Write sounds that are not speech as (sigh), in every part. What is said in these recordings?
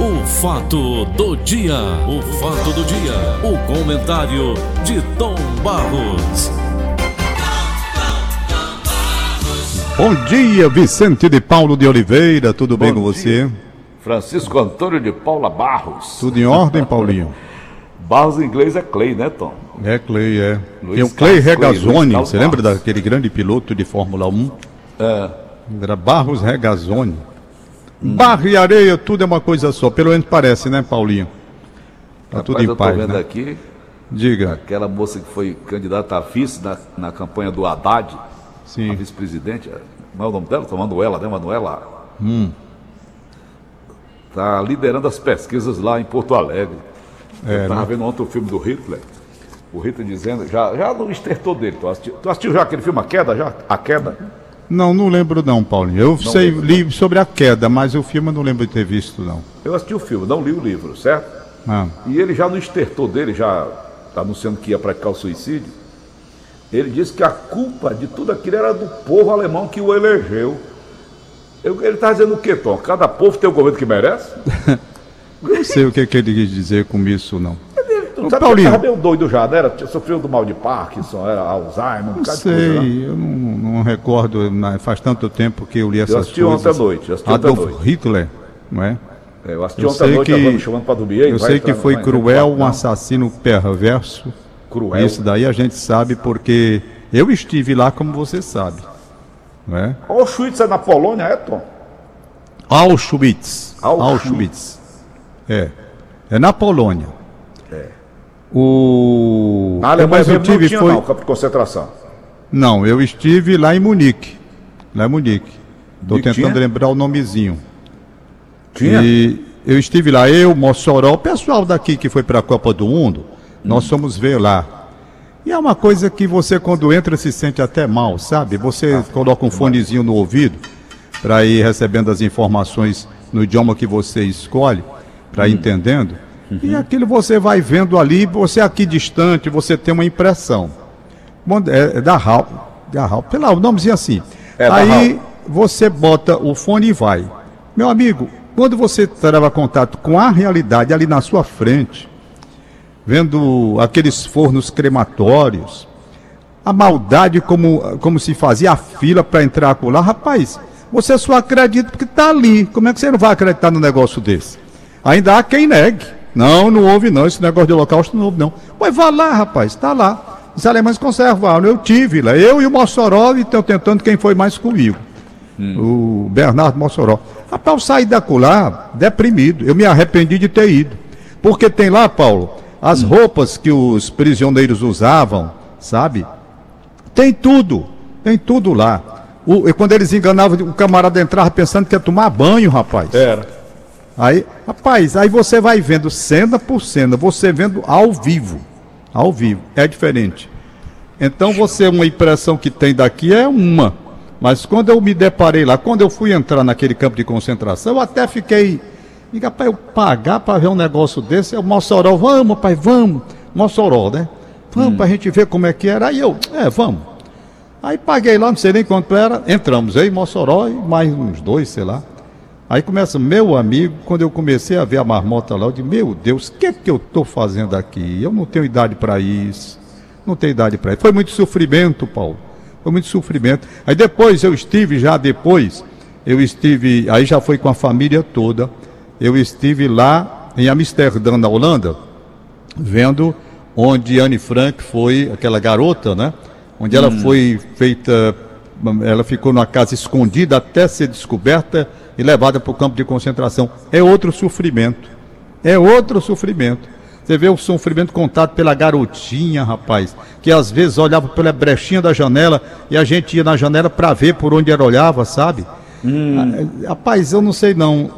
O fato do dia, o fato do dia, o comentário de Tom Barros. Bom dia, Vicente de Paulo de Oliveira, tudo bem com você? Francisco Antônio de Paula Barros. Tudo em ordem, Paulinho? (laughs) Barros em inglês é Clay, né, Tom? É Clay, é. Luiz Tem o Clay Carlos Clay, Regazzoni, Luiz você lembra daquele grande piloto de Fórmula 1? É. Era Barros Regazzoni. Barro e areia, tudo é uma coisa só, pelo menos parece, né, Paulinho? Tá tudo Rapaz, em eu tô paz, vendo né? aqui Diga, aquela moça que foi candidata a vice na, na campanha do Haddad, a sim. vice-presidente. Como é o nome dela? Tô Manuela, né, Manuela? Hum. Tá liderando as pesquisas lá em Porto Alegre. É, eu tava né? vendo ontem o filme do Hitler. O Hitler dizendo, já, já no estertor dele. Tu assistiu, tu assistiu já aquele filme A Queda? Já? A Queda? Não, não lembro não, Paulinho. Eu sei, lembro, li sobre a queda, mas o filme eu não lembro de ter visto, não. Eu assisti o filme, não li o livro, certo? Ah, E ele já no estertor dele, já tá anunciando que ia praticar o suicídio, ele disse que a culpa de tudo aquilo era do povo alemão que o elegeu. Eu- ele está dizendo o quê, Tom? Cada povo tem o governo que merece? (laughs) não sei o que, que ele quis dizer com isso, não. Tu sabe Paulinho. que ele estava meio doido já, né? Era, sofreu do mal de Parkinson, era Alzheimer, um Não de coisa, né? sei, eu não, não recordo, faz tanto tempo que eu li essas assisti coisas. ontem à noite, eu assisti ontem à Adolf noite. Hitler, não é? É, eu assisti Eu ontem à sei noite, que- tava chamando para dormir. Eu sei que foi cruel, um assassino perverso. Cruel. Isso daí a gente sabe porque eu estive lá, como você sabe. Não é? Auschwitz é na Polônia, é, Tom? Auschwitz. Auschwitz. Auschwitz. É. É na Polônia. É. O. Na Alemanha Mas eu mesmo não tive tinha, foi. não, campo de concentração. Não, eu estive lá em Munique. Lá em Munique. Estou tentando tinha? lembrar o nomezinho. Tinha? E eu estive lá, eu, Mossoró, o pessoal daqui que foi para a Copa do Mundo, nós fomos ver lá. E é uma coisa que você, quando entra, se sente até mal, sabe? Você coloca um fonezinho no ouvido para ir recebendo as informações no idioma que você escolhe, para ir entendendo. E aquilo você vai vendo ali, você aqui distante, você tem uma impressão. É, é da Hal, da Hal, pela o nomezinho assim. É, Aí você bota o fone e vai. Meu amigo, quando você trava contato com a realidade ali na sua frente, vendo aqueles fornos crematórios, a maldade como, como se fazia a fila para entrar lá, rapaz, você só acredita porque está ali. Como é que você não vai acreditar num negócio desse? Ainda há quem negue. Não, não houve não, esse negócio de holocausto não houve não. Pois vá lá, rapaz, está lá. Os alemães conservaram, eu tive lá, eu e o Mossoró, e estão tentando quem foi mais comigo. O Bernardo Mossoró. Rapaz, eu saí da lá deprimido. Eu me arrependi de ter ido. Porque tem lá, Paulo, as roupas que os prisioneiros usavam, sabe? Tem tudo. Tem tudo lá. O- e quando eles enganavam, o camarada entrava pensando que ia tomar banho, rapaz. Era. Aí, rapaz, aí você vai vendo cena por cena, você vendo ao vivo. Ao vivo. É diferente. Então você, uma impressão que tem daqui é uma. Mas quando eu me deparei lá, quando eu fui entrar naquele campo de concentração, eu até fiquei. Diga, pai, eu pagar para ver um negócio desse, é o Mossoró, vamos, pai, vamos. Mossoró, né? Vamos pra gente ver como é que era. Aí eu, é, vamos. Aí paguei lá, não sei nem quanto era, entramos aí, Mossoró e mais uns dois, sei lá. Aí começa, meu amigo, quando eu comecei a ver a marmota lá, eu disse, meu Deus, o que é que eu estou fazendo aqui? Eu não tenho idade para isso. Não tenho idade para isso. Foi muito sofrimento, Paulo. Foi muito sofrimento. Aí depois eu estive, já depois, eu estive, aí já foi com a família toda. Eu estive lá em Amsterdã, na Holanda, vendo onde Anne Frank foi, aquela garota, né? Onde ela foi feita, ela ficou numa casa escondida até ser descoberta e levada para o campo de concentração. É outro sofrimento. É outro sofrimento. Você vê o sofrimento contado pela garotinha, rapaz, que às vezes olhava pela brechinha da janela e a gente ia na janela para ver por onde ela olhava, sabe? Ah, Rapaz, eu não sei não.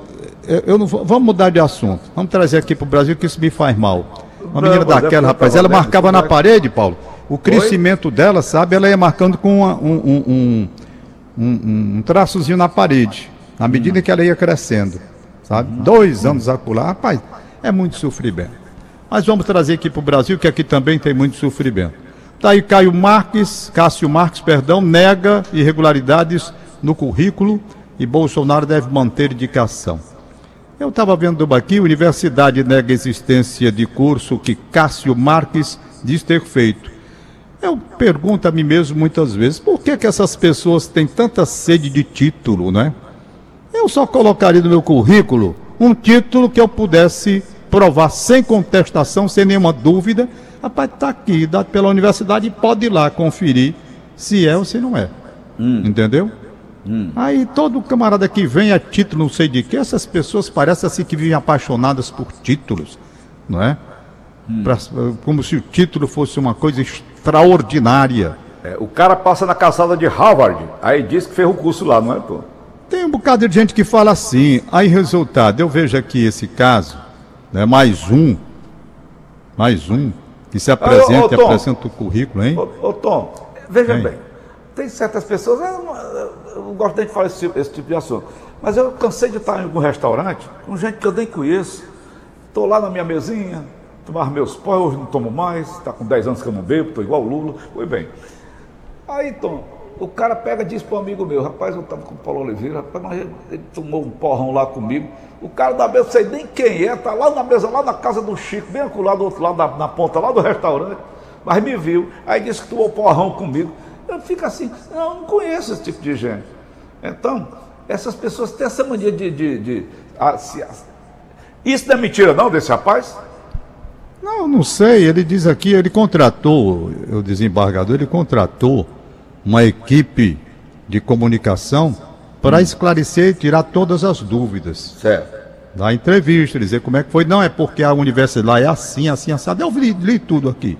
Eu, eu não vou- vamos mudar de assunto. Vamos trazer aqui para o Brasil que isso me faz mal. Uma Não, menina é daquela, rapaz, ela marcava na né? parede, Paulo. O crescimento dela, sabe? Ela ia marcando com uma- um, um, um, um, traçozinho na parede, na medida que ela ia crescendo, sabe? Dois anos acolá, rapaz, é muito sofrimento. Mas vamos trazer aqui para o Brasil, que aqui também tem muito sofrimento. Tá aí Caio Marques, Cássio Marques, perdão, nega irregularidades no currículo e Bolsonaro deve manter indicação. Eu estava vendo aqui, Universidade nega existência de curso que Cássio Marques diz ter feito. Eu pergunto a mim mesmo muitas vezes, por que, que essas pessoas têm tanta sede de título, né? Eu só colocaria no meu currículo um título que eu pudesse provar sem contestação, sem nenhuma dúvida. Rapaz, está aqui, dado pela universidade, e pode ir lá conferir se é ou se não é. Hum. Entendeu? Hum. Aí todo camarada que vem a título, não sei de que, essas pessoas parecem assim que vivem apaixonadas por títulos, não é? Hum. Pra, como se o título fosse uma coisa extraordinária. É, o cara passa na calçada de Harvard, aí diz que fez o curso lá, não é, pô? Tem um bocado de gente que fala assim. Aí, resultado, eu vejo aqui esse caso, né, mais um, mais um, que se apresenta e apresenta o currículo, hein? Ô, ô Tom, veja bem, tem certas pessoas, eu não, eu não gosto nem de falar esse, esse, tipo de assunto, mas eu cansei de estar em algum restaurante com gente que eu nem conheço, estou lá na minha mesinha, tomar meus pós, hoje não tomo mais, está com 10 anos que eu não bebo, estou igual o Lula, foi bem. Aí, Tom, o cara pega e diz para um amigo meu, rapaz, eu estava com o Paulo Oliveira, rapaz, mas ele, tomou um porrão lá comigo. O cara da mesa, sei nem quem é, tá lá na mesa, lá na casa do Chico, bem acolá do outro lado, na, na, ponta lá do restaurante, mas me viu. Aí disse que tomou porrão comigo. Eu fico assim, não, não conheço esse tipo de gente. Então, essas pessoas têm essa mania de. de, de a, se, a, isso não é mentira, não, desse rapaz? Não, não sei. Ele diz aqui, ele contratou, o desembargador, ele contratou uma equipe de comunicação para hum. esclarecer e tirar todas as dúvidas. Certo. Da entrevista, dizer como é que foi. Não é porque a universidade lá é assim, assim, assado. Eu li, li tudo aqui.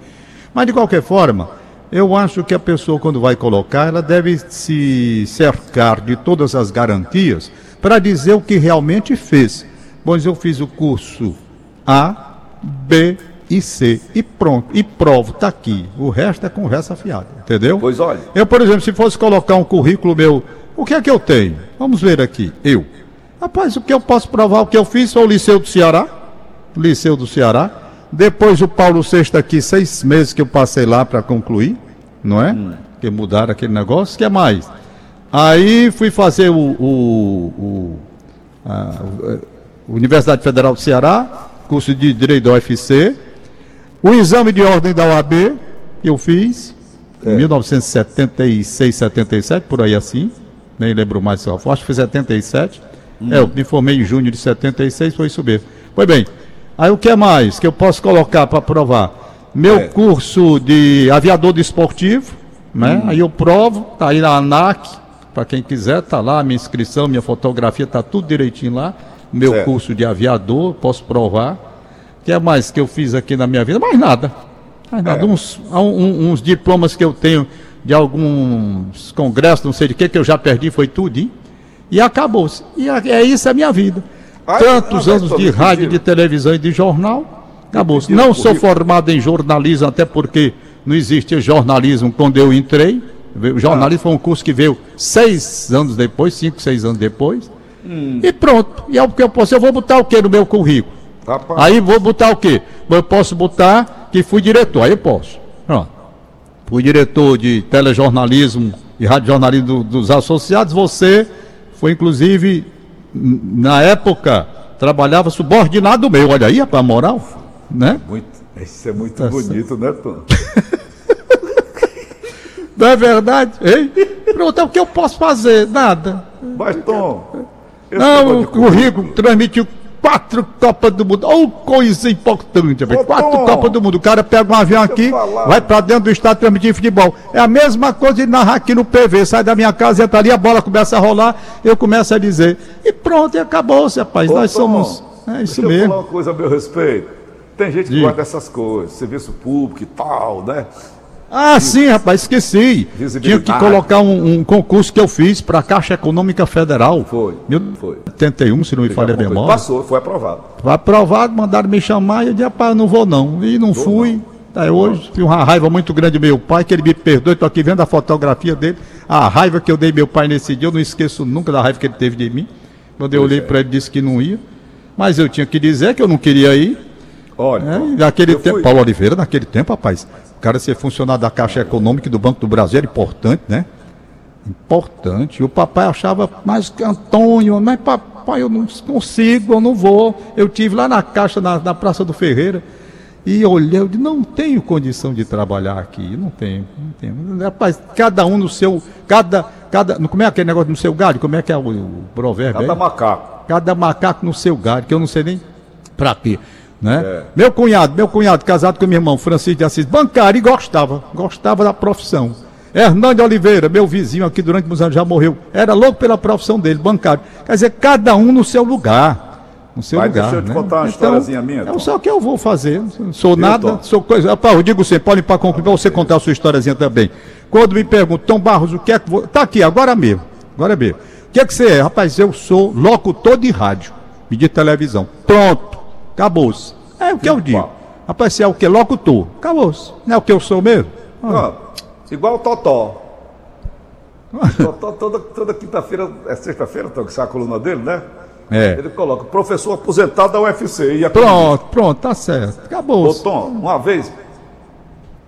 Mas de qualquer forma, eu acho que a pessoa, quando vai colocar, ela deve se cercar de todas as garantias para dizer o que realmente fez. Pois eu fiz o curso A, B, e C. E pronto. E provo, tá aqui. O resto é conversa fiada. Entendeu? Pois olha. Eu, por exemplo, se fosse colocar um currículo meu, o que é que eu tenho? Vamos ver aqui. Eu. Rapaz, o que eu posso provar? O que eu fiz foi o Liceu do Ceará. Liceu do Ceará. Depois o Paulo VI aqui, seis meses que eu passei lá para concluir, não é? Hum. Que mudaram aquele negócio. O que é mais? Aí fui fazer o, o, o a, a Universidade Federal do Ceará, curso de Direito da UFC. O exame de ordem da OAB eu fiz em 1976, 77, por aí assim. Nem lembro mais só. Acho que foi 77. Hum. É, eu me formei em junho de 76, foi isso mesmo. Pois bem, aí o que é mais que eu posso colocar para provar? Meu é. curso de aviador desportivo, né? Hum. Aí eu provo, tá aí na ANAC, para quem quiser, tá lá, minha inscrição, minha fotografia, tá tudo direitinho lá. Meu certo. curso de aviador, posso provar que é mais que eu fiz aqui na minha vida? Mais nada. Mais nada. É. Uns, um, uns diplomas que eu tenho de alguns congressos, não sei de que, que eu já perdi, foi tudo. Hein? E acabou-se. E é isso a minha vida. Ai, Tantos não, anos de rádio, de televisão e de jornal, acabou-se. Não sou formado em jornalismo, até porque não existia jornalismo quando eu entrei. O jornalismo ah. foi um curso que veio seis anos depois, cinco, seis anos depois. Hum. E pronto. E é o que eu posso. Eu vou botar o que no meu currículo? Rapaz. Aí vou botar o quê? Eu posso botar que fui diretor, aí eu posso. Pronto. Fui diretor de telejornalismo e radiojornalismo dos associados. Você foi, inclusive, na época, trabalhava subordinado meu. Olha aí, a moral. Né? Muito, isso é muito tá bonito, né, Tom? (laughs) Não é verdade? Hein? Pronto, é o que eu posso fazer? Nada. Mas, Tom. Não, o currículo transmitiu quatro Copas do Mundo. Olha coisa importante, Ô, quatro Copas do Mundo. O cara pega um avião aqui, vai para dentro do estado transmitir futebol. É a mesma coisa de narrar aqui no PV. Sai da minha casa, entra ali, a bola começa a rolar, eu começo a dizer. E pronto, e acabou-se, rapaz. Ô, Nós Tom, somos. É isso deixa mesmo. Eu falar uma coisa a meu respeito. Tem gente que Diga. gosta dessas coisas, serviço público e tal, né? Ah, sim, rapaz, esqueci. Tinha que colocar um, um, concurso que eu fiz para a Caixa Econômica Federal. Foi. Mil... Foi. 81, se não me falha a memória. Passou, foi aprovado. Foi aprovado, mandaram me chamar e eu disse, rapaz, não vou não. E não vou fui. Não. Aí hoje tive uma raiva muito grande do meu pai, que ele me perdoe, estou aqui vendo a fotografia dele. A raiva que eu dei meu pai nesse dia, eu não esqueço nunca da raiva que ele teve de mim. Quando eu olhei é. para ele, disse que não ia. Mas eu tinha que dizer que eu não queria ir. Olha, é, naquele tempo, fui... Paulo Oliveira, naquele tempo, rapaz, o cara ser funcionário da Caixa Econômica e do Banco do Brasil era importante, né? Importante. E o papai achava, mas Antônio, mas papai eu não consigo, eu não vou. Eu tive lá na caixa, na, na Praça do Ferreira, e olhei, eu disse, não tenho condição de trabalhar aqui, não tenho, não tenho. Rapaz, cada um no seu, cada, cada, como é aquele negócio no seu galho, como é que é o, o provérbio Cada aí? macaco. Cada macaco no seu galho, que eu não sei nem pra quê. Né? É. Meu cunhado, meu cunhado, casado com meu irmão, Francisco de Assis, bancário e gostava, gostava da profissão. Hernando Oliveira, meu vizinho aqui durante muitos anos, já morreu. Era louco pela profissão dele, bancário. Quer dizer, cada um no seu lugar. No seu Mas lugar. deixa eu te né? contar uma historiazinha minha, É Tom. só o que eu vou fazer. Sou nada, Tom? sou coisa. Rapaz, eu digo sempre, pode para concluir, para você contar a sua historiazinha também. Quando me perguntam, Tom Barros, o que é que. Vou... Tá aqui, agora mesmo. Agora mesmo. O que é que você é? Rapaz, eu sou locutor de rádio e de televisão. Pronto. Acabou-se. É o que eu digo. Rapaz, você é o que? Locutor. Acabou-se. Não é o que eu sou mesmo? Pronto. Igual o Totó. (laughs) Totó toda, toda quinta-feira, é sexta-feira, Tom, que sai a coluna dele, né? É. Ele coloca, professor aposentado da UFC. E a Pronto, pronto, tá certo. Ô, Acabou-se. Tom, uma vez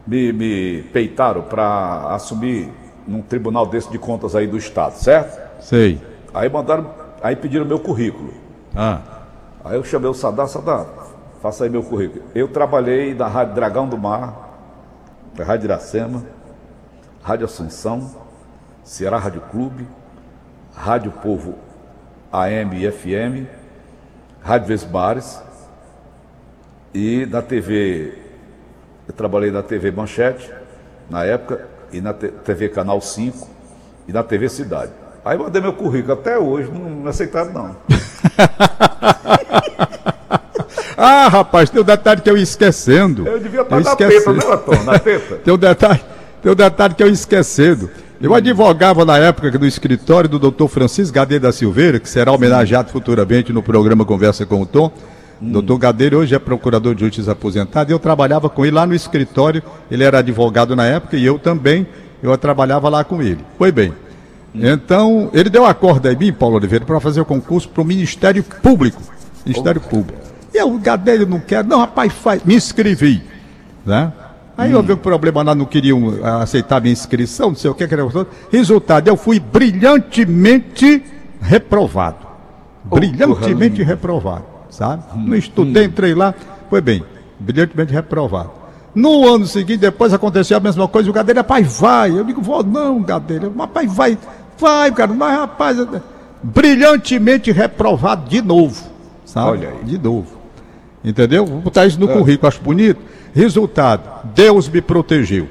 me, me peitaram para assumir num tribunal desse de contas aí do Estado, certo? Sei. Aí mandaram, aí pediram meu currículo. Ah. Aí eu chamei o Sadar, Sadar, faça aí meu currículo. Eu trabalhei na Rádio Dragão do Mar, na Rádio Iracema, Rádio Assunção, Ceará Rádio Clube, Rádio Povo AM e FM, Rádio Vesbares e na TV, eu trabalhei na TV Manchete, na época, e na TV Canal 5 e na TV Cidade. Aí mandei meu currículo, até hoje não, não aceitaram não. (laughs) Ah, rapaz, tem um detalhe que eu ia esquecendo. Eu devia estar Eu na esqueci. teta, né, Tom? Na teta. Tem um detalhe, tem um detalhe que eu ia esquecendo. Eu advogava na época no escritório do Dr. Francisco Gadeiro da Silveira, que será homenageado futuramente no programa Conversa com o Tom. Dr. Gadeiro hoje é procurador de justiça aposentado e eu trabalhava com ele lá no escritório. Ele era advogado na época e eu também. Eu trabalhava lá com ele. Foi bem. Então, ele deu a corda em mim, Paulo Oliveira, para fazer o concurso para o Ministério Público. Ministério Público. E eu, Gadeiro, não quero. Não, rapaz, faz. Me inscrevi. Né? Aí houve um problema lá, não queriam aceitar a minha inscrição, não sei o que, que era. Resultado, eu fui brilhantemente reprovado. Brilhantemente reprovado, sabe? Não estudei, entrei lá, foi bem, brilhantemente reprovado. No ano seguinte, depois aconteceu a mesma coisa, o Gadeira, rapaz, vai. Eu digo, vou não, Gadeira, rapaz, vai, vai, cara, mas rapaz, brilhantemente reprovado de novo, sabe? Olha aí. De novo. Entendeu? Vou botar isso no currículo, acho bonito. Resultado, Deus me protegeu.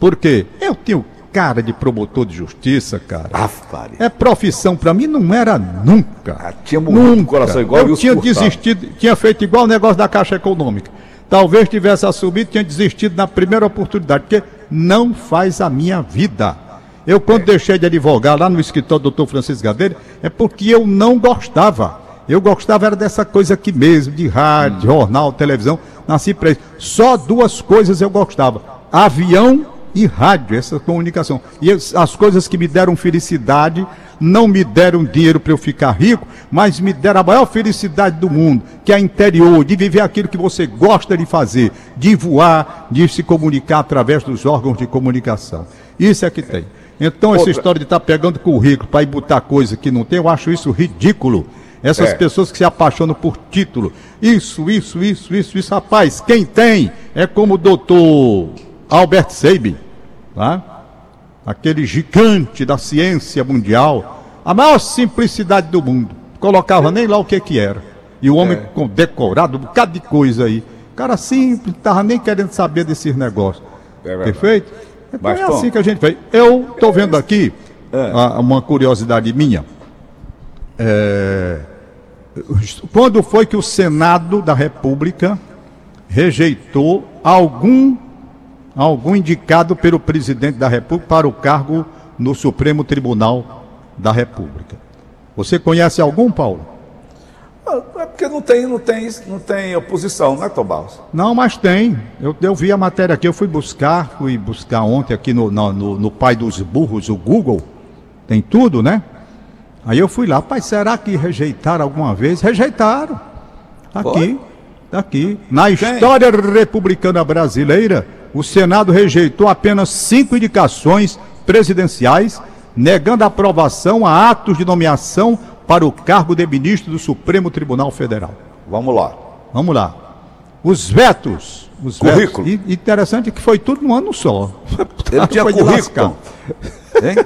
Por quê? Eu tenho cara de promotor de justiça, cara. Afari. É profissão pra mim, não era nunca. Ah, tinha o coração igual Eu tinha desistido, tinha feito igual o negócio da Caixa Econômica. Talvez tivesse assumido, tinha desistido na primeira oportunidade, porque não faz a minha vida. Eu, quando deixei de advogar lá no escritório do doutor Francisco Gadeira, é porque eu não gostava. Eu gostava era dessa coisa aqui mesmo, de rádio, jornal, televisão. Nasci para isso. Só duas coisas eu gostava: avião e rádio, essa comunicação. E as as coisas que me deram felicidade, não me deram dinheiro para eu ficar rico, mas me deram a maior felicidade do mundo, que é interior, de viver aquilo que você gosta de fazer, de voar, de se comunicar através dos órgãos de comunicação. Isso é que tem. Então, essa Outra- história de estar pegando currículo para ir botar coisa que não tem, eu acho isso ridículo. Essas É. pessoas que se apaixonam por título. Isso, isso, isso, isso, isso. Rapaz, quem tem é como o doutor Albert Sabin, tá? aquele gigante da ciência mundial, a maior simplicidade do mundo. Colocava nem lá o que que era. E o homem É. decorado, um bocado de coisa aí. Cara simples, tava nem querendo saber desses negócios. É. Perfeito? Mas, é assim que a gente fez. Eu tô vendo aqui É. a- uma curiosidade minha. É, quando foi que o Senado da República rejeitou algum algum indicado pelo presidente da República para o cargo no Supremo Tribunal da República? Você conhece algum, Paulo? É porque não tem, não tem, não tem oposição, né, Tom Barros? Não, mas tem. Eu, eu vi a matéria aqui, eu fui buscar, fui buscar ontem aqui no, no, no- no pai dos burros, o Google. Tem tudo, né? Aí eu fui lá, pai, será que rejeitaram alguma vez? Rejeitaram. Aqui, Foi? tá aqui. Na história republicana brasileira, o Senado rejeitou apenas cinco indicações presidenciais, negando aprovação a atos de nomeação para o cargo de ministro do Supremo Tribunal Federal. Vamos lá. Vamos lá. Os vetos. Os Currículo. Vetos. E, interessante que foi tudo num ano só. Ele tinha Foi currículo. Hein?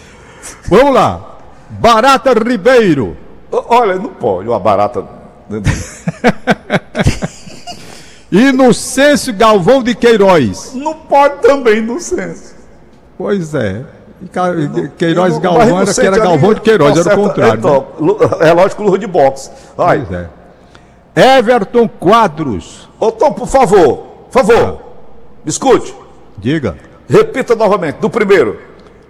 (laughs) Vamos lá. Barata Ribeiro. Olha, não pode, uma barata. (laughs) Inocêncio Galvão de Queiroz. Não pode também, no senso. Pois é. Queiroz Galvão era que era Galvão de Queiroz, era o contrário. né? Então, lu- relógio com luva de boxe. Vai. Pois é. Everton Quadros. Ô Tom, por favor, por favor, escute. Diga. Repita novamente, do primeiro.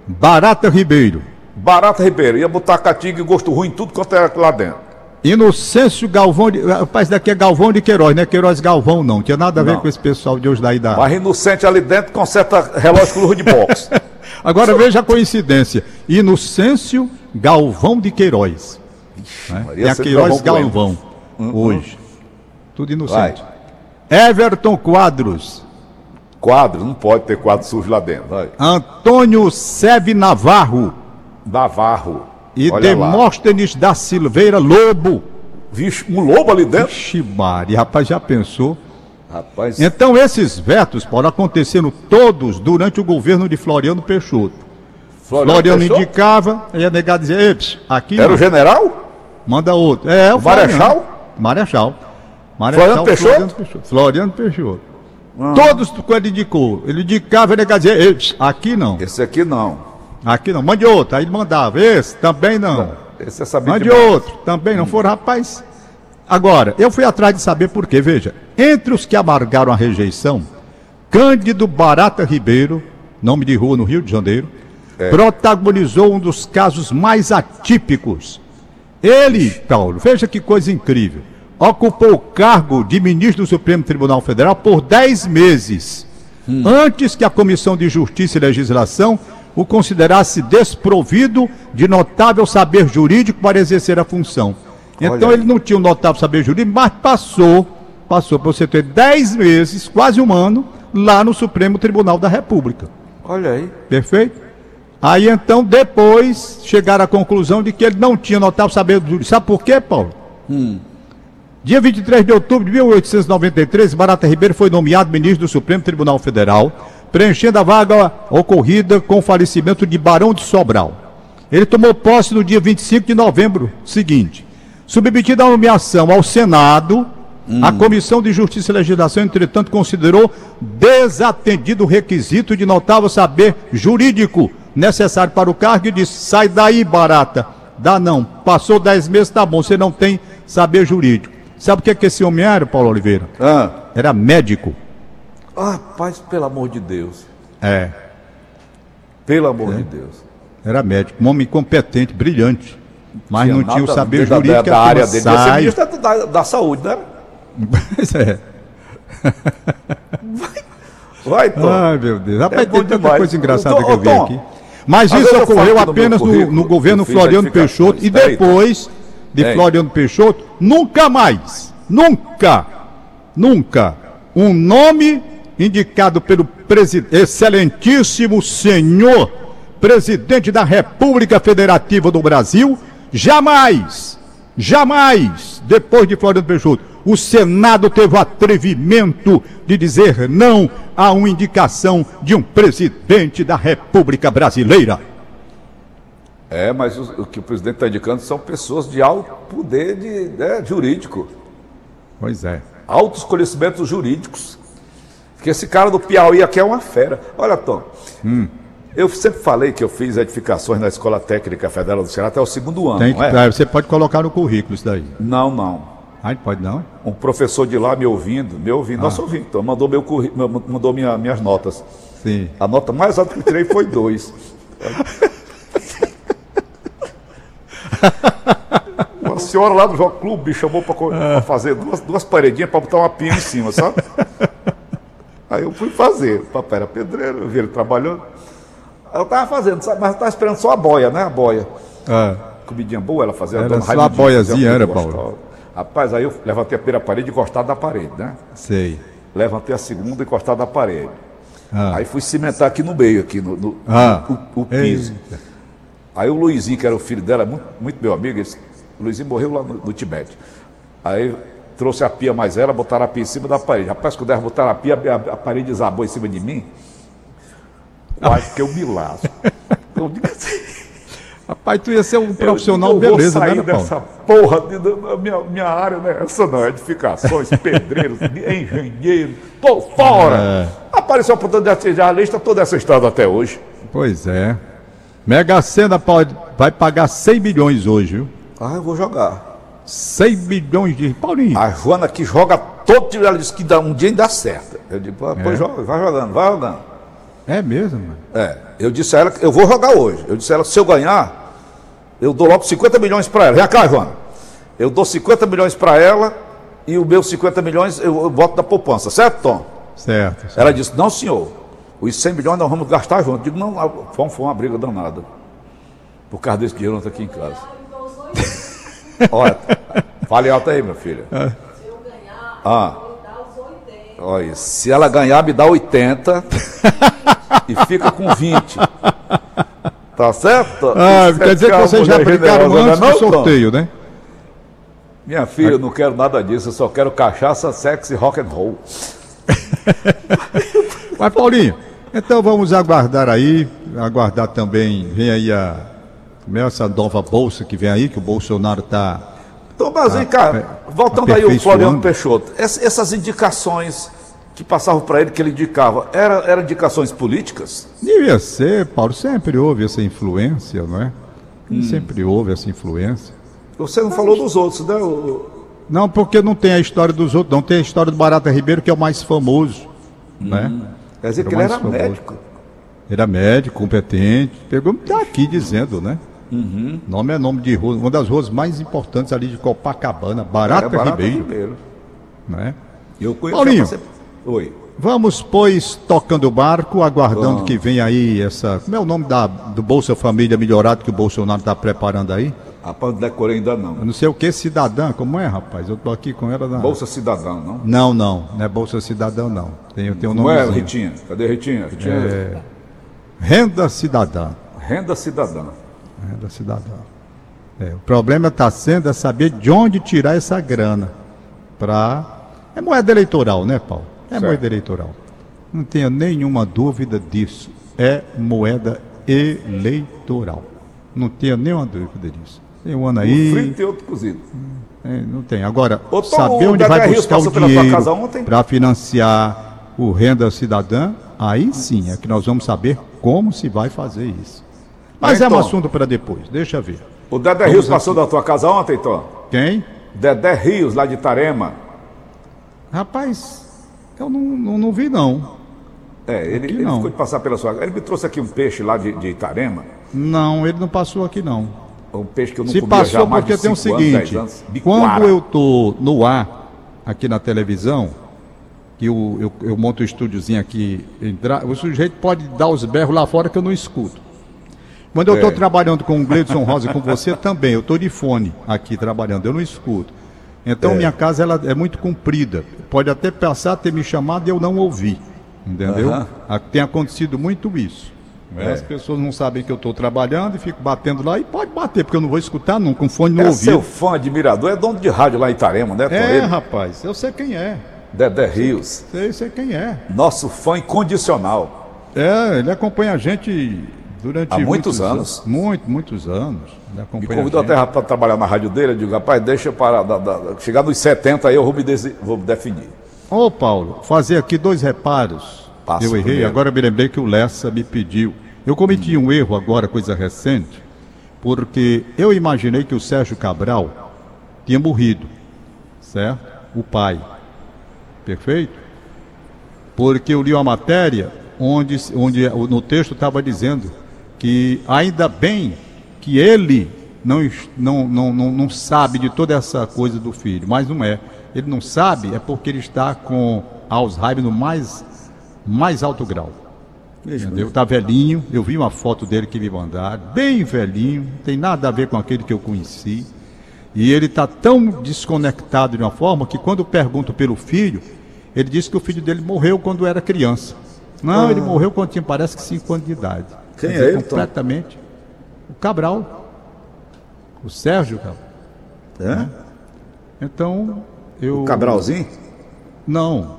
Barata Ribeiro. Barata Ribeiro, ia botar catiga e gosto ruim, tudo quanto era lá dentro. Inocêncio Galvão de. Rapaz, daqui é Galvão de Queiroz, não é Queiroz Galvão, não. Tinha nada a ver Não. com esse pessoal de hoje daí da. Mas inocente ali dentro conserta relógio com luva de boxe. (laughs) Agora veja a coincidência. Inocêncio Galvão de Queiroz. Né? Maria É a Sempre Queiroz Galvão Galvão. Hoje. Tudo inocente. Everton Quadros. Quadro, não pode ter quadro sujo lá dentro. Vai. Antônio Seve Navarro. Navarro. E Olha lá. Demóstenes da Silveira Lobo. Vixe, um lobo ali dentro. Ixi, Maria, rapaz, já pensou? Rapaz, Então, esses vetos podem aconteceram todos durante o governo de Floriano Peixoto. Floriano Peixoto? indicava, ia negar dizer, "Ei, psh, aqui Era não, o general? manda outro. É, o, O Marechal? Floriano. Marechal. Marechal Floriano Peixoto? Floriano Peixoto. Floriano Peixoto. Todos quando ele indicou, ele indicava, ia negar dizer, "Ei, psh, aqui não, Esse aqui não. aqui não, mande outro. Aí ele mandava, esse também não. Esse é sabido Mande demais. outro, também não foram, rapaz. Agora, eu fui atrás de saber por quê. Veja, entre os que amargaram a rejeição, Cândido Barata Ribeiro, nome de rua no Rio de Janeiro, protagonizou um dos casos mais atípicos. Ele, Paulo, veja que coisa incrível, ocupou o cargo de ministro do Supremo Tribunal Federal por 10 meses, antes que a Comissão de Justiça e Legislação o considerasse desprovido de notável saber jurídico para exercer a função. Então ele não tinha um notável saber jurídico, mas passou, passou para você ter 10 meses, quase um ano, lá no Supremo Tribunal da República. Olha aí. Perfeito? Aí então, depois, chegaram à conclusão de que ele não tinha notável saber jurídico. Sabe por quê, Paulo? Dia 23 de outubro de 1893, Barata Ribeiro foi nomeado ministro do Supremo Tribunal Federal, preenchendo a vaga ocorrida com o falecimento de Barão de Sobral. Ele tomou posse no dia 25 de novembro seguinte. Submetida a nomeação ao Senado, a Comissão de Justiça e Legislação, entretanto, considerou desatendido o requisito de notável saber jurídico necessário para o cargo e disse: sai daí, barata. Dá não. Passou 10 meses, tá bom, você não tem saber jurídico. Sabe o que, é que esse homem era, Paulo Oliveira? Ah. Era médico. Rapaz, pelo amor de Deus. É. Pelo amor de Deus. Era médico. Um homem competente, brilhante. Mas não tinha o saber da- jurídico. Da, da área dele. Ia ser sai. ministro da, da, da saúde, né? Pois é. (laughs) Vai, Tom. Ai, meu Deus. Rapaz, É tem tanta demais. coisa engraçada Ô, que eu vi Tom, aqui. Mas isso ocorreu apenas no, no governo Floriano. Peixoto e depois de Ei. Floriano Peixoto, nunca mais, nunca, nunca, um nome indicado pelo excelentíssimo senhor presidente da República Federativa do Brasil, jamais, jamais, depois de Floriano Peixoto, o Senado teve o atrevimento de dizer não a uma indicação de um presidente da República Brasileira. É, mas o, o que o presidente está indicando são pessoas de alto poder de, né, jurídico, Pois é. altos conhecimentos jurídicos. Porque esse cara do Piauí aqui é uma fera. Olha, Tom, eu sempre falei que eu fiz edificações na Escola Técnica Federal do Ceará até o segundo ano. Tem que, é? Você pode colocar no currículo isso daí. não, não. Ai, pode não? Um professor de lá me ouvindo, me ouvindo, nosso ouvindo, então, mandou, meu meu- mandou minha- minhas notas. Sim. A nota mais alta que eu tirei foi dois. (laughs) Uma senhora lá do Jogo Clube me chamou para fazer duas, duas paredinhas para botar uma pinha em cima, sabe? (laughs) Aí eu fui fazer. O papai era pedreiro, eu vi ele trabalhando. Aí eu tava fazendo, sabe? mas eu tava esperando só a boia, né? A boia. Ah, Comidinha boa ela fazia. Era só a boiazinha, era, Paulo? gostosa. Rapaz, aí eu levantei a primeira parede encostado na parede, né? sei. Levantei a segunda encostada na parede. Ah. Aí fui cimentar aqui no meio, aqui no, no- Ah. o, o piso. Aí o Luizinho, que era o filho dela, muito, muito meu amigo, ele disse, O Luizinho morreu lá no, no Tibete. Aí trouxe a pia mais ela, botaram a pia em cima da parede. Rapaz, quando eles botaram a pia, a, a parede desabou em cima de mim. Quase que eu me lasco. (laughs) Eu digo assim, Rapaz, tu ia ser um eu profissional digo, eu beleza, vou sair né, dessa porra, de, de- minha, minha área não é essa não, edificações, pedreiros, engenheiros, tô fora. É. Apareceu a oportunidade de jornalista, toda essa estrada até hoje. Pois é. Mega Sena pode, vai pagar 100 milhões hoje, viu? Ah, eu vou jogar. 100 milhões de. Paulinho, A Joana que joga todo tiro, ela disse que dá, um dia ainda dá certo. Eu digo, pô, pois joga, vai jogando, vai jogando. É mesmo, mano. É, eu disse a ela que eu vou jogar hoje. Eu disse a ela, se eu ganhar, eu dou logo 50 milhões para ela. Vem cá, Joana. Eu dou 50 milhões para ela e os meus 50 milhões eu, eu boto da poupança, certo, Tom? Certo. certo. Ela disse, não, senhor, os 100 milhões nós vamos gastar junto. Eu digo, não, foi, foi uma briga danada. Por causa desse dinheiro não aqui em casa. (laughs) Olha, fale alto aí, meu filho. Ah. Olha, se ela ganhar, me dá 80 (laughs) (laughs) e fica com 20. Tá certo? Ah, Isso quer dizer que vocês já generosa, antes não é do Tom? sorteio, né? Minha filha, eu não quero nada disso, eu só quero cachaça, sexo e rock and roll. (laughs) Mas, Paulinho, então vamos aguardar aí, aguardar também, vem aí a é essa nova bolsa que vem aí, que o Bolsonaro tá. Então, mas vem cá, é, voltando aí o. Floriano Peixoto, ess- essas indicações que passavam para ele, que ele indicava, era- eram indicações políticas? Devia ser, Paulo, sempre houve essa influência, não é? Hum. Sempre houve essa influência. Você não falou dos outros, né? o- Não, porque não tem a história dos outros, não tem a história do Barata Ribeiro, que é o mais famoso, né? Quer dizer Era que ele era famoso. médico. Era médico, competente. Pegou, tá aqui dizendo, né? Uhum. Nome é nome de rua, uma das ruas mais importantes ali de Copacabana, Barata, Barata Ribeiro, Ribeiro. né? Eu conheço Paulinho. Oi. Vamos, pois, tocando o barco, aguardando Vamos. que venha aí essa. Como é o nome da, do Bolsa Família Melhorado que o Bolsonaro está preparando aí? Rapaz, não decorei ainda não. Eu não sei o que, cidadã, como é, rapaz? Eu tô aqui com ela na. Bolsa Cidadão, não? Não, não, não é Bolsa Cidadão, não. Tem, tem um Não é, nome. Ritinha? Cadê Ritinha? Ritinha é... Renda Cidadã. Renda Cidadã. Renda Cidadã. É, o problema está sendo é saber de onde tirar essa grana. Pra... É moeda eleitoral, né, Paulo? É Certo. moeda eleitoral. Não tenha nenhuma dúvida disso. É moeda eleitoral. Não tenha nenhuma dúvida disso. Tem um ano Um aí. frito e outro cozido. É, não tem. Agora, Ô, saber onde vai Rios buscar o dinheiro para financiar o Renda Cidadã, aí sim é que nós vamos saber como se vai fazer isso. Mas Ah, é um então. assunto para depois, deixa ver. O Dedé Vamos Rios passou da tua casa ontem, Tom? Quem? Dedé Rios, lá de Itarema. Rapaz, eu não, não, não vi não. É, ele, ele não. ficou de passar pela sua Ele me trouxe aqui um peixe lá de, de Itarema. Não, ele não passou aqui não. Um peixe que eu não Se comia já passou mais porque de tem o anos, seguinte, anos. Quando eu tô no ar, aqui na televisão, que eu, eu, eu monto um estúdiozinho aqui, entrar, o sujeito pode dar os berros lá fora que eu não escuto. Quando eu estou É. trabalhando com o Gleidson Rosa e com você também, eu estou de fone aqui trabalhando, eu não escuto. Então É. minha casa ela é muito comprida. Pode até passar a ter me chamado e eu não ouvi. Entendeu? Ah, Tem acontecido muito isso. É. As pessoas não sabem que eu estou trabalhando e fico batendo lá e pode bater, porque eu não vou escutar nunca, com fone no É ouvido. seu fã, admirador, é dono de rádio lá em Itarema, né, Tom? É, Ele, rapaz, eu sei quem é. Dedé Rios. Sei, sei quem é. Nosso fã incondicional. É, ele acompanha a gente durante Há muitos anos. Muito, muitos anos. Ele Me convidou até para trabalhar na rádio dele. Eu digo, rapaz, deixa eu parar. da- da- chegar nos 70 aí eu vou me desi- vou me definir. Ô, Paulo, fazer aqui dois reparos. Eu errei, primeiro. agora eu me lembrei que o Lessa me pediu. Eu cometi um erro agora, coisa recente, porque eu imaginei que o Sérgio Cabral tinha morrido, certo? O pai. Perfeito? Porque eu li uma matéria onde, onde no texto estava dizendo que ainda bem que ele não, não, não, não, não sabe de toda essa coisa do filho, mas não é. Ele não sabe é porque ele está com Alzheimer no mais, mais alto grau. Entendeu? Tá velhinho, eu vi uma foto dele que me mandaram, bem velhinho, não tem nada a ver com aquele que eu conheci. E ele está tão desconectado de uma forma que quando pergunto pelo filho, ele disse que o filho dele morreu quando era criança. Não, ele morreu quando tinha, parece que 5 anos de idade. Quem é ele, Tom? Completamente. O Cabral. O Sérgio Cabral. É? Então, eu. O Cabralzinho, Não.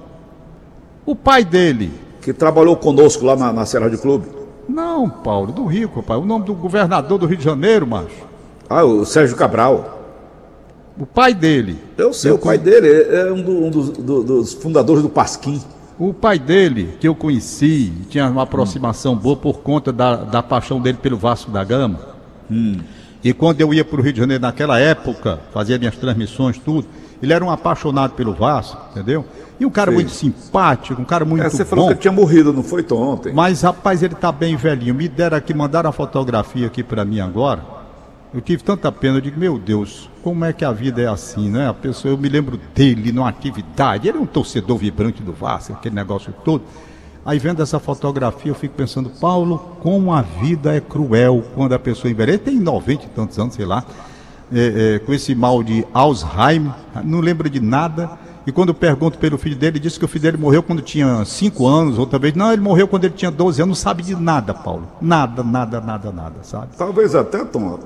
O pai dele. que trabalhou conosco lá na, na Serra de Clube. Não, Paulo, do Rico, pai. O nome do governador do Rio de Janeiro, macho. Ah, o Sérgio Cabral. O pai dele. Eu sei, Eu o pai dele é um, do- um dos, do- dos fundadores do Pasquim. O pai dele, que eu conheci, tinha uma aproximação boa por conta da, da paixão dele pelo Vasco da Gama. E quando eu ia para o Rio de Janeiro naquela época, fazia minhas transmissões, tudo, ele era um apaixonado pelo Vasco, entendeu? E um cara Sim. muito simpático, um cara muito É, você falou bom. que ele tinha morrido, não foi Tom, ontem? Mas, rapaz, ele tá bem velhinho. Me deram aqui, mandaram a fotografia aqui para mim agora. Eu tive tanta pena, eu digo, meu Deus, como é que a vida é assim, né? A pessoa, eu me lembro dele numa atividade, ele é um torcedor vibrante do Vasco, aquele negócio todo. Aí vendo essa fotografia, eu fico pensando, Paulo, como a vida é cruel quando a pessoa envelhece. Ele tem 90 e tantos anos, sei lá, é, é, com esse mal de Alzheimer, não lembra de nada. E quando eu pergunto pelo filho dele, ele disse que o filho dele morreu quando tinha 5 anos, outra vez. Não, ele morreu quando ele tinha 12 anos, não sabe de nada, Paulo. Nada, nada, nada, nada, sabe? Talvez até, Tom,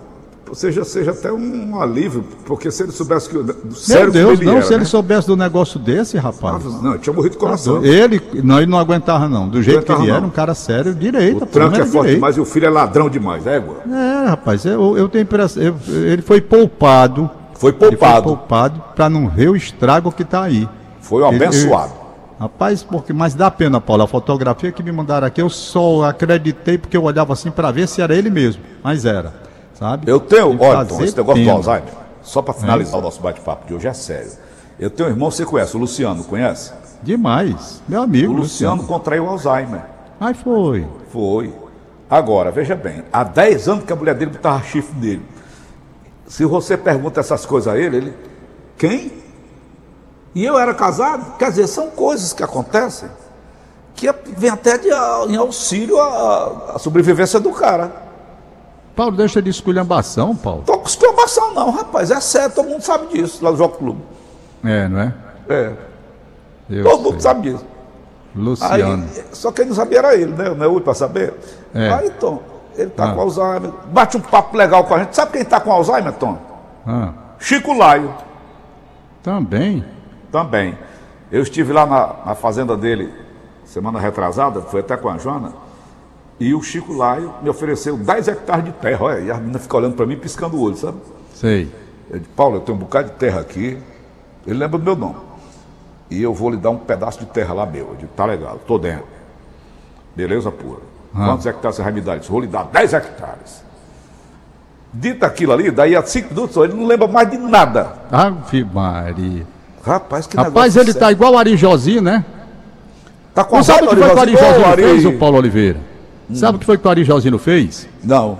seja, seja até um alívio, porque se ele soubesse que. o- Meu Sério Deus, não, era, se ele né? soubesse do negócio desse, rapaz. Não, ele tinha morrido de coração. Ele, não, ele não aguentava, não. Do jeito que ele era, não. um cara sério, direito. O tranco é forte demais e o filho é ladrão demais, é, Gua? É, rapaz, eu, eu tenho impressão. eu- ele foi poupado. Foi Ele foi poupado. poupado para não ver o estrago que tá aí. Foi um Ele- abençoado. Rapaz, porque, mas dá pena, Paulo. A fotografia que me mandaram aqui, eu só acreditei porque eu olhava assim para ver se era ele mesmo. Mas era, sabe? Eu tenho, olha, Tom, esse negócio do. Alzheimer, só para finalizar o nosso bate-papo de hoje, é sério. Eu tenho um irmão, você conhece, o Luciano, conhece? Demais. Meu O amigo. Luciano contraiu Alzheimer. Aí foi. Foi. Agora, veja bem, há 10 anos que a mulher dele botava chifre nele. Se você pergunta essas coisas a ele, ele. Quem? E eu era casado? Quer dizer, são coisas que acontecem que vem até de, em auxílio à, à sobrevivência do cara. Paulo, deixa de esculhambação, Paulo. Tô com exclamação, não, rapaz, é sério, todo mundo sabe disso lá no Jogo Clube. É, não é? É, Eu todo sei. mundo sabe disso. Aí, Luciano. só quem não sabia era ele, né? Não é útil para saber. É. Aí, Tom, ele tá Ah. com Alzheimer, bate um papo legal com a gente. Sabe quem tá com Alzheimer, Tom? Ah, Chico Laio. também. Também. Eu estive lá na, na fazenda dele semana retrasada, foi até com a Joana, e o Chico Laio me ofereceu 10 hectares de terra. Olha, e a menina fica olhando para mim piscando o olho, sabe? Sei. Eu disse, Paulo, eu tenho um bocado de terra aqui. Ele lembra do meu nome. E eu vou lhe dar um pedaço de terra lá meu. Eu disse, tá legal, tô dentro. Beleza pura. Quantos hectares você vai me dar? Disse, vou lhe dar 10 hectares. Dito aquilo ali, daí a 5 minutos ele não lembra mais de nada. Ave Maria. Rapaz, que Rapaz, ele tá sério. igual o Ari Josinho, né? Tá com Não sabe o que foi o Ari Ari. fez, o Paulo Oliveira? Sabe o que foi que o Ari Josino fez? Não.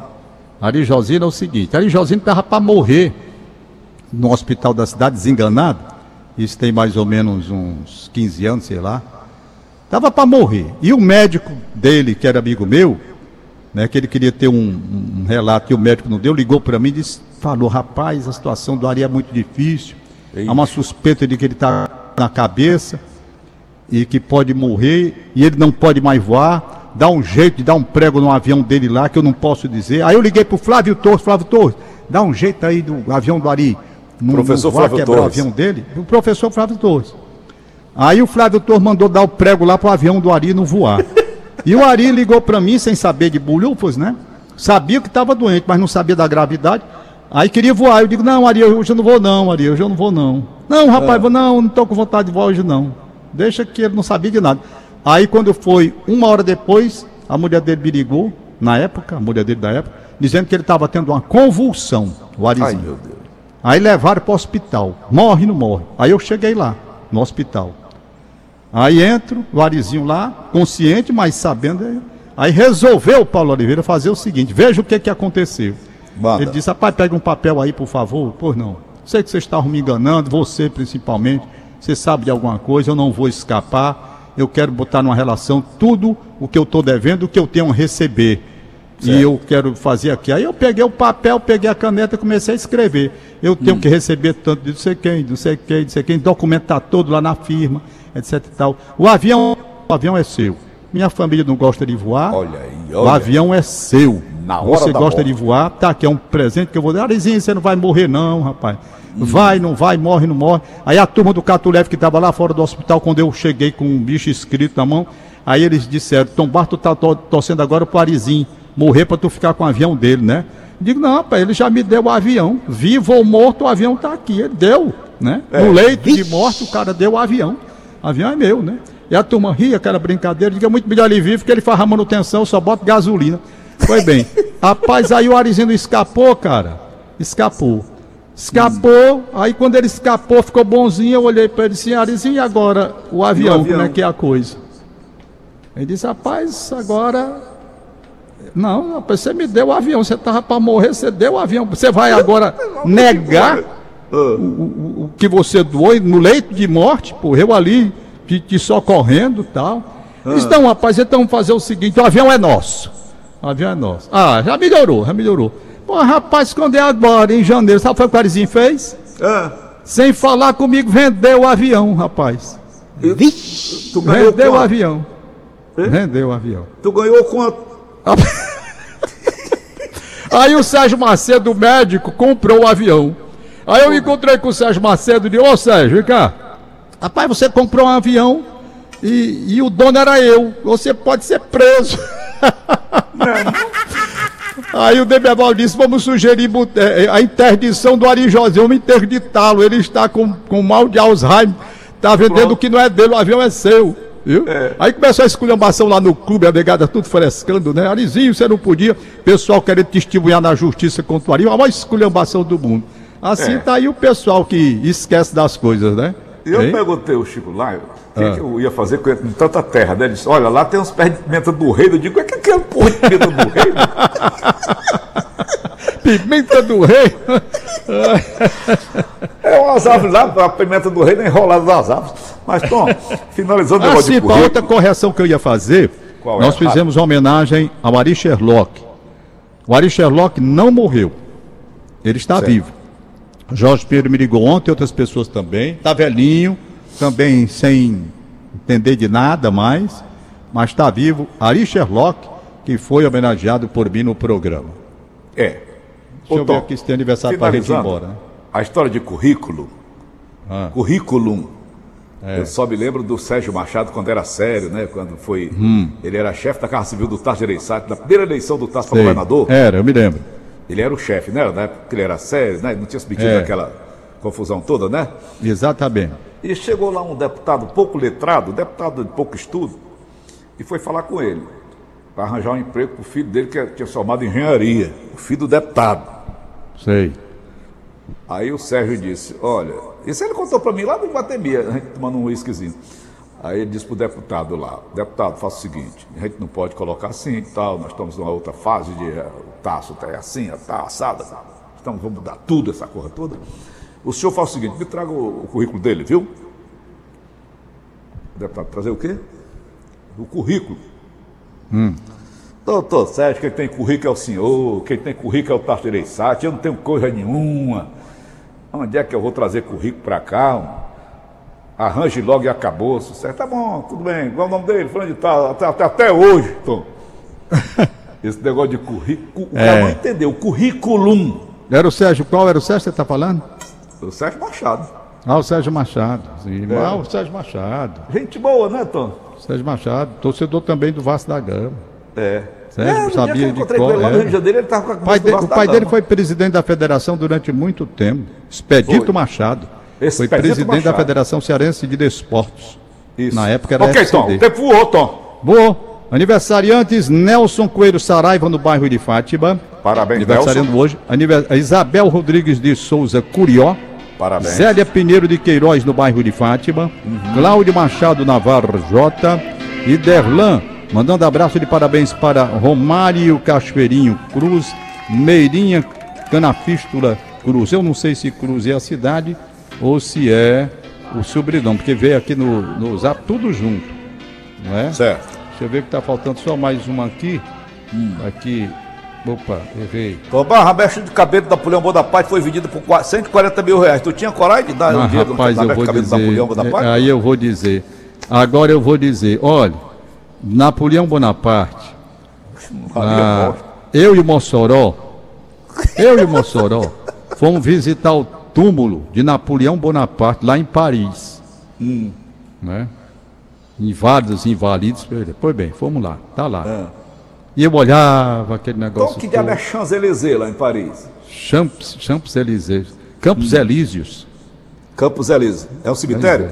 Ari Josino é o seguinte, Ari Josino estava para morrer no hospital da cidade, desenganado. Isso tem mais ou menos uns 15 anos, sei lá. Estava para morrer. E o médico dele, que era amigo meu, né, que ele queria ter um, um relato e o médico não deu, ligou para mim e disse, falou, rapaz, a situação do Ari é muito difícil. Há uma suspeita de que ele está na cabeça e que pode morrer e ele não pode mais voar. Dá um jeito de dar um prego no avião dele lá, que eu não posso dizer. Aí eu liguei pro Flávio Torres, Flávio Torres, dá um jeito aí do avião do Ari. Não, Professor não Flávio quebrar Torres. o avião dele. O professor Flávio Torres. Aí o Flávio Torres mandou dar o prego lá pro avião do Ari não voar. e o Ari ligou para mim sem saber de bulhufas, né? Sabia que estava doente, mas não sabia da gravidade. Aí queria voar. Eu digo, não, Ari, hoje eu não vou não, Ari, hoje eu não vou não. Não, rapaz, vou, não, não tô com vontade de voar hoje não. Deixa que ele não sabia de nada. Aí quando foi uma hora depois, a mulher dele me ligou, na época, a mulher dele da época, dizendo que ele estava tendo uma convulsão, o Ai, Arizinho. meu Deus. Aí levaram para o hospital. Morre, não morre. Aí eu cheguei lá, no hospital. Aí entro, o Arizinho lá, consciente, mas sabendo. Aí, resolveu o Paulo Oliveira fazer o seguinte: veja o que, que aconteceu. Manda. Ele disse: rapaz, pega um papel aí, por favor. Pois não. Sei que vocês estavam me enganando, você principalmente. Você sabe de alguma coisa, eu não vou escapar. Eu quero botar numa relação tudo o que eu estou devendo, o que eu tenho a receber. E eu quero fazer aqui. Aí eu peguei o papel, peguei a caneta e comecei a escrever. Eu tenho Hum. que receber tanto de não sei quem, de não sei quem, não sei quem, documento está todo lá na firma, etc e tal. O avião, o avião é seu. Minha família não gosta de voar. Olha aí, O olha. avião é seu. Na hora Você gosta de voar? Tá, aqui é um presente que eu vou dar. Arizinho, você não vai morrer não, rapaz. Vai, não vai, morre, não morre. Aí a turma do Catuleve que estava lá fora do hospital, quando eu cheguei com um bicho escrito na mão, aí eles disseram, Tom Barto tá to- torcendo agora pro Arizinho morrer pra tu ficar com o avião dele, né? Digo, não, rapaz, ele já me deu o avião. Vivo ou morto, o avião tá aqui. Ele deu, né? É. No leito de morte, o cara deu o avião. O avião é meu, né? E a turma ria aquela brincadeira, diga, é muito melhor ele vivo, porque ele faz a manutenção, só bota gasolina. Foi bem. Rapaz, aí o Arizinho escapou, cara. Escapou. Escapou, aí quando ele escapou, ficou bonzinho, eu olhei pra ele assim, Arizinho, e agora o avião, avião? como é que é a coisa? Ele disse, rapaz, agora. Não, rapaz, você me deu o avião, você tava pra morrer, você deu o avião. Você vai agora negar Ah, o, o que você doou no leito de morte, pô, eu ali te, te socorrendo e tal. Não, rapaz, então vamos fazer o seguinte: o avião é nosso. O avião é nosso. Ah, já melhorou, já melhorou. Pô, rapaz, quando é agora, em janeiro, sabe o que o Carizinho fez? ah, Sem falar comigo, vendeu o avião, rapaz. Vixe! tu Vendeu o quanto? avião. Vendeu o avião. Tu ganhou quanto? (laughs) Aí o Sérgio Macedo, o médico, comprou o avião. Aí eu encontrei com o Sérgio Macedo e disse, ô Sérgio, vem cá. Rapaz, você comprou um avião e, e o dono era eu. Você pode ser preso. (laughs) Aí o Debeval disse, vamos sugerir eh, a interdição do Ari José, vamos interditá-lo. Ele está com, com mal de Alzheimer, está vendendo o que não é dele, o avião é seu. Viu? Aí começou a esculhambação lá no clube, a negada tudo frescando, né? Arizinho, você não podia. Pessoal querendo testemunhar na justiça contra o Ari, a maior esculhambação do mundo. Assim É. tá aí o pessoal que esquece das coisas, né? Eu Hein? perguntei ao Chico lá, o que, Ah. que eu ia fazer com, tanta terra, né? Ele disse, olha, lá tem uns pés de pimenta do rei. Eu digo, o que é aquele porra de pimenta do rei? (laughs) Pimenta do rei. É umas árvores lá, a pimenta do rei na enrolada das árvores. Mas, Tom, finalizando o negócio Assim, de outra correção que eu ia fazer, Qual é? nós fizemos uma homenagem ao Ari Sherlock. O Ari Sherlock não morreu. Ele está Certo. vivo. Jorge Pedro me ligou ontem, outras pessoas também. Está velhinho, também sem entender de nada mais, mas está vivo. Ari Sherlock, que foi homenageado por mim no programa. é. Deixa Ô, eu ver Tom, aqui se tem aniversário para a gente ir embora. né? A história de currículo, Ah. currículum. É. Eu só me lembro do Sérgio Machado quando era sério, né? Quando foi. Hum. Ele era chefe da Casa Civil do Tasso Gereissati, na primeira eleição do Tasso para governador. Era, eu me lembro. Ele era o chefe, né? Na época que ele era sério, né? Não tinha se metido É. naquela confusão toda, né? Exatamente. E chegou lá um deputado pouco letrado, deputado de pouco estudo, e foi falar com ele, para arranjar um emprego para o filho dele que tinha formado engenharia, o filho do deputado. Sei. Aí o Sérgio disse, olha, isso ele contou para mim lá no Guatemi, a gente tomando um uísquezinho. Aí ele disse pro deputado lá, deputado, faça o seguinte, a gente não pode colocar assim e tal, nós estamos numa outra fase de eh, o taço tá assim, tá assada, então vamos mudar tudo, essa coisa toda. O senhor faz o seguinte, me traga o, o currículo dele, viu? O deputado, trazer o quê? O currículo. Doutor Sérgio, quem tem currículo é o senhor, quem tem currículo é o Tasso Gereissati, eu não tenho coisa nenhuma. Onde é que eu vou trazer currículo para cá? Arranje logo e acabou. Certo? Tá bom, tudo bem. Qual é o nome dele? Falando de tal, até, até, até hoje, Tom. (laughs) Esse negócio de currículo. O cara É. não entendeu. Currículum. Era o Sérgio, qual era o Sérgio que você está falando? O Sérgio Machado. Ah, o Sérgio Machado. Sim. É. Ah, o Sérgio Machado. Gente boa, né, Tom? Sérgio Machado, torcedor também do Vasco da Gama. É. Sérgio, é, no sabia de com ele lá no era. Rio de Janeiro, ele estava com a pai, o pai da dele foi presidente da federação durante muito tempo. Expedito Foi. Machado. foi Expedito presidente da Machado. Federação Cearense de Desportos. Isso. Na época era Ok, Tom, o tempo voou, Tom. Boa. Aniversariantes Nelson Coelho Saraiva, no bairro de Fátima. Parabéns, Aniversariando Nelson. hoje. Aniver- Isabel Rodrigues de Souza Curió. Parabéns. Zélia Pinheiro de Queiroz, no bairro de Fátima. Cláudio Machado Navarro Jota. E Derlan, mandando abraço de parabéns para Romário Cachoeirinho Cruz. Meirinha Canafístula Cruz. Eu não sei se Cruz é a cidade ou se é o sobrenome, porque veio aqui no, no zap tudo junto. Não é? Certo. Deixa eu ver que tá faltando só mais uma aqui. Aqui. Opa, errei. Tom Barra, mexe de cabelo da Napoleão Bonaparte foi vendido por qua- 140 mil reais. Tu tinha coragem de dar Mas, um dinheiro rapaz, eu vou de cabelo da dizer. Napoleão Bonaparte? é, Aí eu vou dizer. Agora eu vou dizer. Olha, Napoleão Bonaparte, é morte. eu e o Mossoró, eu e o Mossoró, fomos visitar o túmulo de Napoleão Bonaparte lá em Paris. Hum. Né? Inválidos, invalidos. Pois bem, fomos lá, tá lá. Ah. E eu olhava aquele negócio. Então, que diabo é Champs-Élysées lá em Paris? Champs, Champs Elíseos. Campos Elíseos. Campos Elíseos. É um cemitério?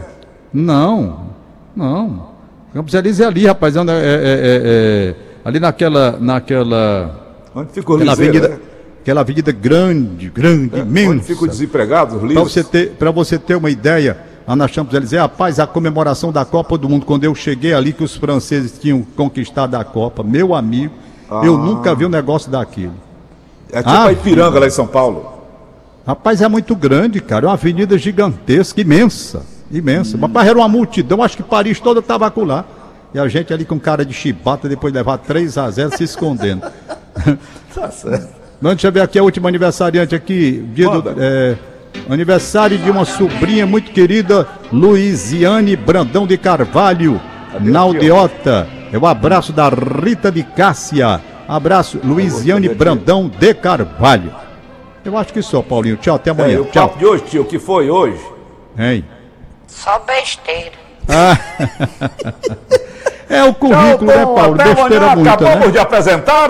Não, não. Campos Elíseos é ali, rapaz. É, é, é, é, ali naquela. naquela Onde ficou o aquela avenida, né? aquela avenida grande, grande, É, Onde imensa. ficam os desempregados, os Para você, ter, você ter uma ideia, lá na Champs Elíseos, rapaz, a comemoração da Copa do Mundo, quando eu cheguei ali que os franceses tinham conquistado a Copa, meu amigo, eu Ah. nunca vi um negócio daquilo. É tipo Ah, a Ipiranga lá em São Paulo. Rapaz, é muito grande, cara. É uma avenida gigantesca, imensa. Imensa. Hum. Rapaz, era uma multidão. Acho que Paris toda estava lá. E a gente ali com cara de chibata, depois de levar 3 a 0 se escondendo. (laughs) Tá certo. Não, deixa eu ver aqui a última aniversariante aqui. Dia do, é, aniversário de uma sobrinha muito querida, Luiziane Brandão de Carvalho, na aldeota. É o abraço da Rita de Cássia. Abraço, Luiziane? Brandão de Carvalho. Eu acho que só, Paulinho. Tchau, até É, amanhã. e o Tchau. papo de hoje, tio, o que foi hoje? Hein? Só besteira. (laughs) É o currículo, né, Paulo? Até Besteira amanhã, muita, acabamos né? de apresentar...